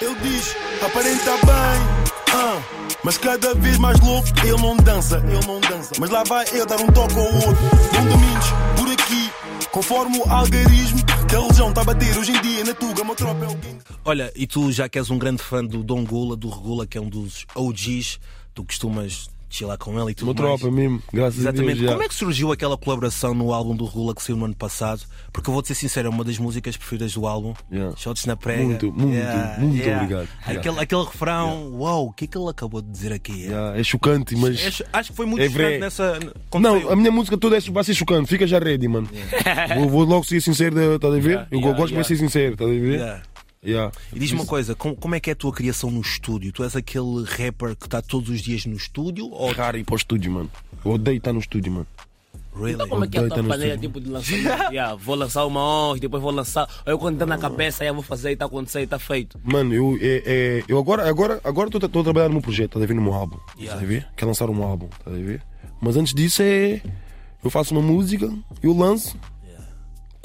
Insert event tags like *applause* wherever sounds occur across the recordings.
Ele diz, aparenta bem. ah, mas cada vez mais louco, ele não dança, ele não dança. Mas lá vai ele dar um toque ao outro. Dom Domingos, por aqui, conforme o algarismo que a religião está a bater hoje em dia na Tuga, uma tropa é o gang. Olha, e tu já que és um grande fã do Dom Gula, do Regula, que é um dos OGs, tu costumas chilar com ele e tudo Uma mais. tropa mesmo, graças Exatamente. a Deus. já. Como é que surgiu aquela colaboração no álbum do Regula que saiu no ano passado? Porque eu vou-te ser sincero, é uma das músicas preferidas do álbum. Yeah. Shots na prega. Muito, muito, muito obrigado. Aquele, aquele refrão, uau, o que é que ele acabou de dizer aqui? Já, É chocante, mas. É- acho que foi muito É chocante nessa. quando Não, saiu. a minha música toda é, vai ser chocante, fica já ready, mano. Vou, vou logo ser sincero, estás a ver? Yeah, eu yeah, gosto yeah. de ser sincero, estás a ver? Yeah. Yeah. E diz-me uma coisa, como, como é que é a tua criação no estúdio? Tu és aquele rapper que está todos os dias no estúdio? Ou... Raro ir para o estúdio, mano. Eu odeio estar no estúdio, mano. Really? Então como é que é a tua Odeio estar no maneira tipo, de lançar? yeah, vou lançar uma hoje, depois vou lançar. Ou eu quando está na cabeça, aí eu vou fazer e está acontecendo e está feito. Mano, eu, é, é- eu agora agora agora estou a trabalhar no meu projeto, estás a ver? No meu álbum. Estás a ver? Quero lançar um álbum, estás a ver? Mas antes disso é. Eu faço uma música, eu lanço.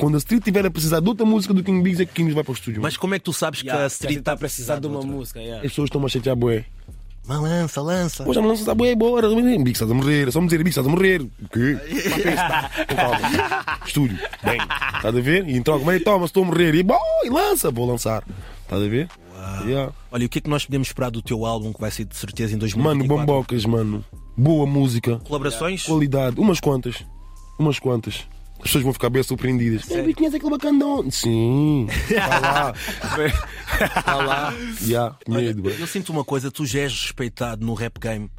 Quando a Street tiver a precisar de outra música do King Biggs, é que King vai para o estúdio. Mas como é que tu sabes que Yeah, a se street está a precisar de uma música. Yeah. As pessoas estão a chatear, bué. Mas lança, lança. Pô, já me lanças a bué, bora. Biggs estás a morrer. É só me dizer, Biggs estás a morrer. O quê? *laughs* Tá, calma. Estúdio. Bem, estás a ver? E então, como é que toma, estou a morrer. E, bom, e lança, vou lançar. Estás a ver? Yeah. Olha, e o que é que nós podemos esperar do teu álbum que vai ser de certeza em Mano, 2024? bombocas, mano. Boa música. Colaborações? Qualidade. Umas quantas. Umas quantas. As pessoas vão ficar bem surpreendidas. Sério? conhece aquele bacandão? Sim. Está lá. *laughs* Está lá. Já, Olha, medo, bro. eu sinto uma coisa, tu já és respeitado no rap game.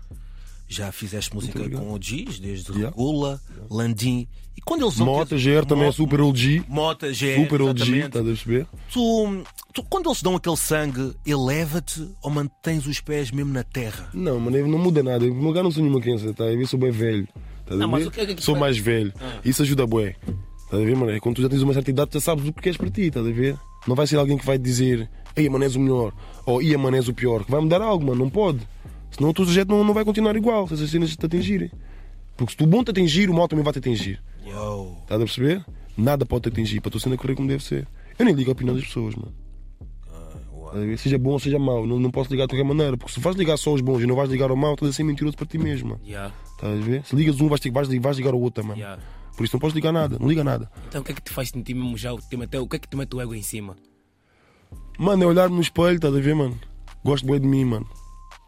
Já fizeste música com OGs, desde Yeah. Regula, Landim. E quando eles Mota GR também é super OG. Mota GR. Super OG, estás a perceber? Tu, tu, quando eles dão aquele sangue, eleva-te ou mantens os pés mesmo na terra? Não, mano, não muda nada. Eu lugar não sou nenhuma criança, tá? Eu sou bem velho. A Não, mas o que é que tu Sou mais velho. Isso ajuda bué. Estás a ver, mano? É Quando tu já tens uma certa idade, tu já sabes o que queres para ti, estás a ver? Não vai ser alguém que vai te dizer, ei, mano, és o melhor, ou ia, mano, és o pior, que vai mudar algo, mano, não pode. Senão o teu projeto não, não vai continuar igual, se essas cenas te atingirem. Porque se tu bom te atingir, o mal também vai te atingir. Estás a perceber? Nada pode te atingir para tu cena correr como deve ser. Eu nem ligo a opinião das pessoas, mano. Seja bom ou seja mau, não, não posso ligar de qualquer maneira. Porque se vais ligar só aos bons e não vais ligar ao mau, estás a ser mentiroso para ti mesmo. Yeah, Estás a ver? Se ligas um, vais, vais, vais ligar ao outro, mano. yeah. Por isso não podes ligar nada, não liga nada. Então o que é que te faz sentir mesmo já? Mete- O que é que te mete o ego em cima? Mano, é olhar-me no espelho, estás a ver, mano? Gosto bem de mim, mano.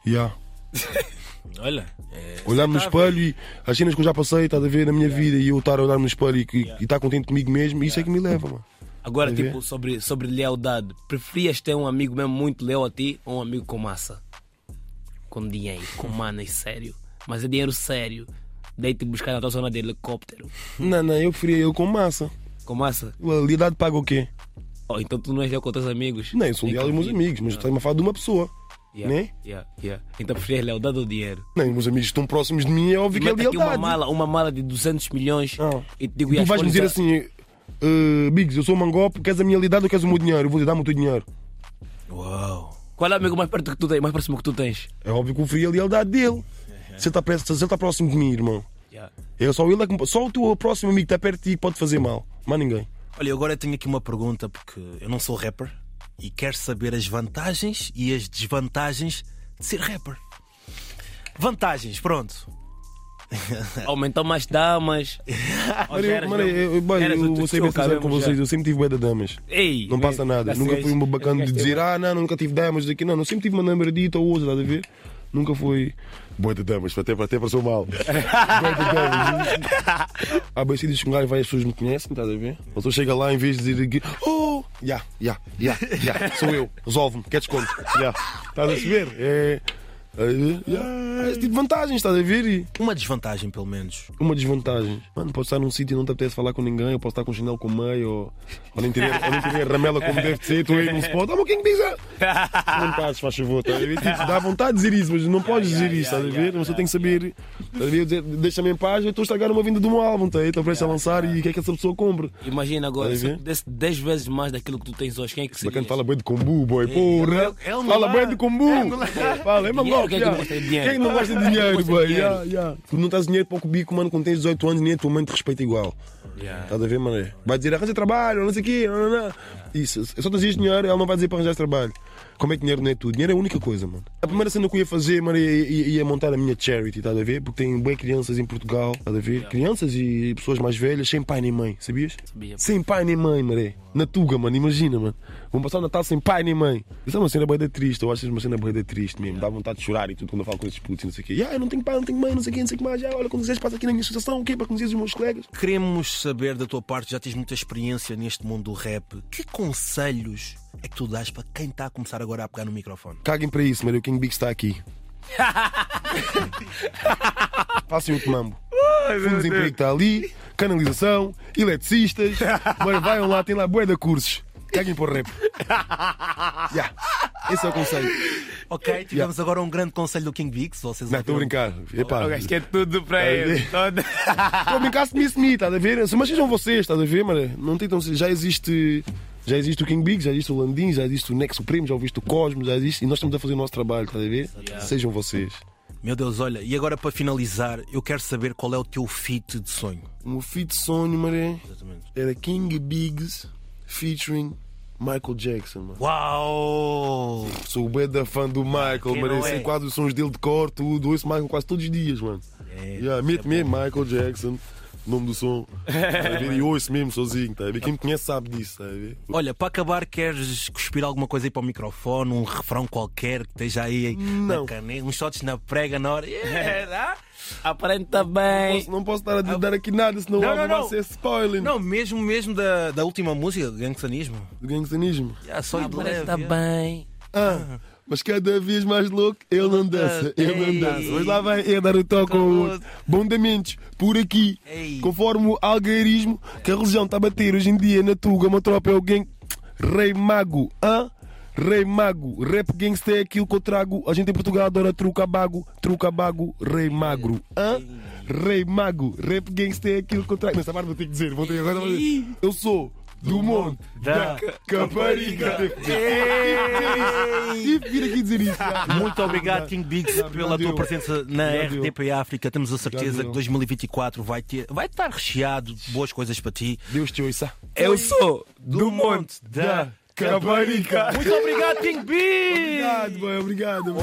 Yeah. *laughs* Olha, é, Olhar-me no espelho e as cenas que eu já passei, estás a ver, na minha vida e eu estar a olhar-me no espelho e, e estar contente comigo mesmo, isso é que me leva, mano. Agora, tipo, sobre, sobre lealdade, preferias ter um amigo mesmo muito leal a ti ou um amigo com massa? Com dinheiro, com *laughs* manas, sério. Mas é dinheiro sério. Daí-te buscar na tua zona de helicóptero. Não, não, eu preferia eu com massa. Com massa? Lealdade paga o quê? Oh, então tu não és leal com teus amigos? Não, eu sou leal aos meus amigos, mas estás-me a falar de uma pessoa. Yeah, né? yeah, yeah. Então preferias lealdade ou dinheiro? Não, os meus amigos estão próximos de mim, é óbvio que é Mete aqui uma lealdade. mala, uma mala de 200 milhões Ah. e te digo, E e tu vais-me dizer assim, "Eh, Biggs, eu sou mangope, queres a minha lealdade ou queres o meu dinheiro? Eu vou lhe dar-me o teu dinheiro. Uau. Qual é o amigo mais perto que tu tens, mais próximo que tu tens? É óbvio que eu preferia a lealdade dele. Se ele está está próximo de mim, irmão. Yeah. É só, ele é que só o teu próximo amigo que está perto de ti pode fazer mal. Mais ninguém. Olha, agora eu tenho aqui uma pergunta porque eu não sou rapper e quero saber as vantagens e as desvantagens de ser rapper. Vantagens, pronto. *laughs* Aumentou mais damas. *laughs* Mano, eu, mano, vou ser bem sincero com vocês. Eu sempre tive bué de damas. Ei, Não passa nada. já Nunca fui um bacana de dizer, ah, não, nunca tive damas daqui. Não, não sempre tive uma namoradita ou outra, estás a ver? Nunca foi. Boa de damas, até, até passou mal. *laughs* Bué de damas. Há bem sítios que um gajo vai as pessoas me conhecem, estás a ver? A pessoa chega lá em vez de dizer aqui, oh, já, já, já, já, sou eu, resolve-me, quer desconto, já. Estás a perceber? É. é, yeah, esse tipo de vantagens, estás a ver? E Uma desvantagem, pelo menos. uma desvantagem. Mano, podes estar num sítio e não te apetece falar com ninguém, ou podes estar com o chinelo com meio, ou, ou nem, a ramela como deve de ser, tu aí num spot, ah, mas quem diz? Não estás, faz favor, estás a ver? Tipo, dá vontade de dizer isso, mas não podes dizer isso, estás a ver? Uma pessoa tem que saber, estás a ver? Deixa-me em paz, eu estou a estragar uma vinda de um álbum, tá? aí? estou prestes a lançar e o que é que essa pessoa compra? Imagina agora, se ver? desse 10 vezes mais daquilo que tu tens hoje, quem é que seria? Bacana fala bem de combu, boy, porra! é um Fala bem de combu! Fala, é mangope! Claro, quem é que não gosta de dinheiro? Quem não gosta de dinheiro, boy? Yeah, yeah. Tu não estás dinheiro para o cubico, mano, quando tens 18 anos, nem a tua mãe te respeita igual. Yeah. Estás a ver, mano? Vai dizer, arranja trabalho, não sei o quê. Não, não, não. Isso, eu só trazias dinheiro, ela não vai dizer para arranjar trabalho. Como é que dinheiro não é tudo? Dinheiro é a única coisa, mano. A primeira cena que eu ia fazer, mano, ia, ia- ia montar a minha charity, estás a ver? Porque tem bem crianças em Portugal, estás a ver? Crianças e pessoas mais velhas sem pai nem mãe, sabias? Sabia. Sem pai nem mãe, maré. Na Tuga, mano, imagina, mano. Vão passar o Natal sem pai nem mãe. Isso é uma cena bem triste, eu acho é uma cena bem triste mesmo. Dá vontade de chorar e tudo quando eu falo com esses putos e não sei o quê. Ah, eu não tenho pai, não tenho mãe, não sei o quê, não sei o que mais. Ah, olha, quando quiseres passa aqui na minha associação, o quê? Para conhecer os meus colegas. Queremos saber da tua parte, já tens muita experiência neste mundo do rap. Que conselhos é que tu dás para quem está a começar agora a pegar no microfone? Caguem para isso, mano. O King Big está aqui. *laughs* Façam outro mambo. Fundo de desemprego está ali, canalização, eletricistas. Mano, vaiam lá, tem lá bué de cursos. Caguem para o rap. *laughs* Yeah. Esse é o conselho. Ok, tivemos agora um grande conselho do King Big. Se vocês Não, estou a brincar. Epá, O gajo quer tudo para ele. Todo- Estou a brincar se me me, estás a ver? Mas sejam vocês, estás a ver, mano? Não tentam ser. Já existe. Já existe o King Big, já existe o Landim, já existe o Nexo Supremo, já ouviste o Cosmos, já existe. E nós estamos a fazer o nosso trabalho, estás a ver? Sejam vocês. Meu Deus, olha, e agora para finalizar, eu quero saber qual é o teu feat de sonho. O meu feat sonho, maré, Exatamente. era King Biggs featuring Michael Jackson, mano. Uau! Sou o bué da fã do Michael, mano. não Sei é? quase os sons dele de cor, tudo. Ouço Michael quase todos os dias, mano. É, Yeah, mesmo Michael Jackson, nome do som. Tá a ver? E ouço mesmo sozinho, tá a ver? Quem me conhece sabe disso, tá a ver? Olha, para acabar, queres cuspir alguma coisa aí para o microfone, um refrão qualquer que esteja aí Não. na caneta, uns shots na prega na hora. Yeah, Aparenta bem. Posso- não posso estar a dar aqui nada, senão Não, o álbum não, vai não. ser spoiler Não, mesmo, mesmo da, da última música, Gangstanismo. do gangstanismo. Yeah, só ir de leve, Aparenta yeah. bem. Ah, mas cada vez mais louco, ele não dança, ele não dança. Hoje lá vai ele dar o toque ao outro. Bondamentos, por aqui, Ei. conforme o algarismo que a religião está a bater hoje em dia na Tuga, uma tropa é alguém. Rei Mago, hã? Rei Mago, rap gangster é aquilo que eu trago. A gente em Portugal adora truca bago, truca bago, rei magro, hã? Rei Mago, rap gangster é aquilo que eu trago. Nessa parte vou ter que dizer, vou ter que agora. Eu sou do monte da Caparica. Tive que vir aqui dizer isso. Muito obrigado, King Biggs, pela tua presença na. RTP África. Temos a certeza que 2024 vai, ter, vai estar recheado de boas coisas para ti. Deus te ouça. Eu sou Do monte da Caparica. Muito obrigado, King Biggs! Obrigado, boy, obrigado.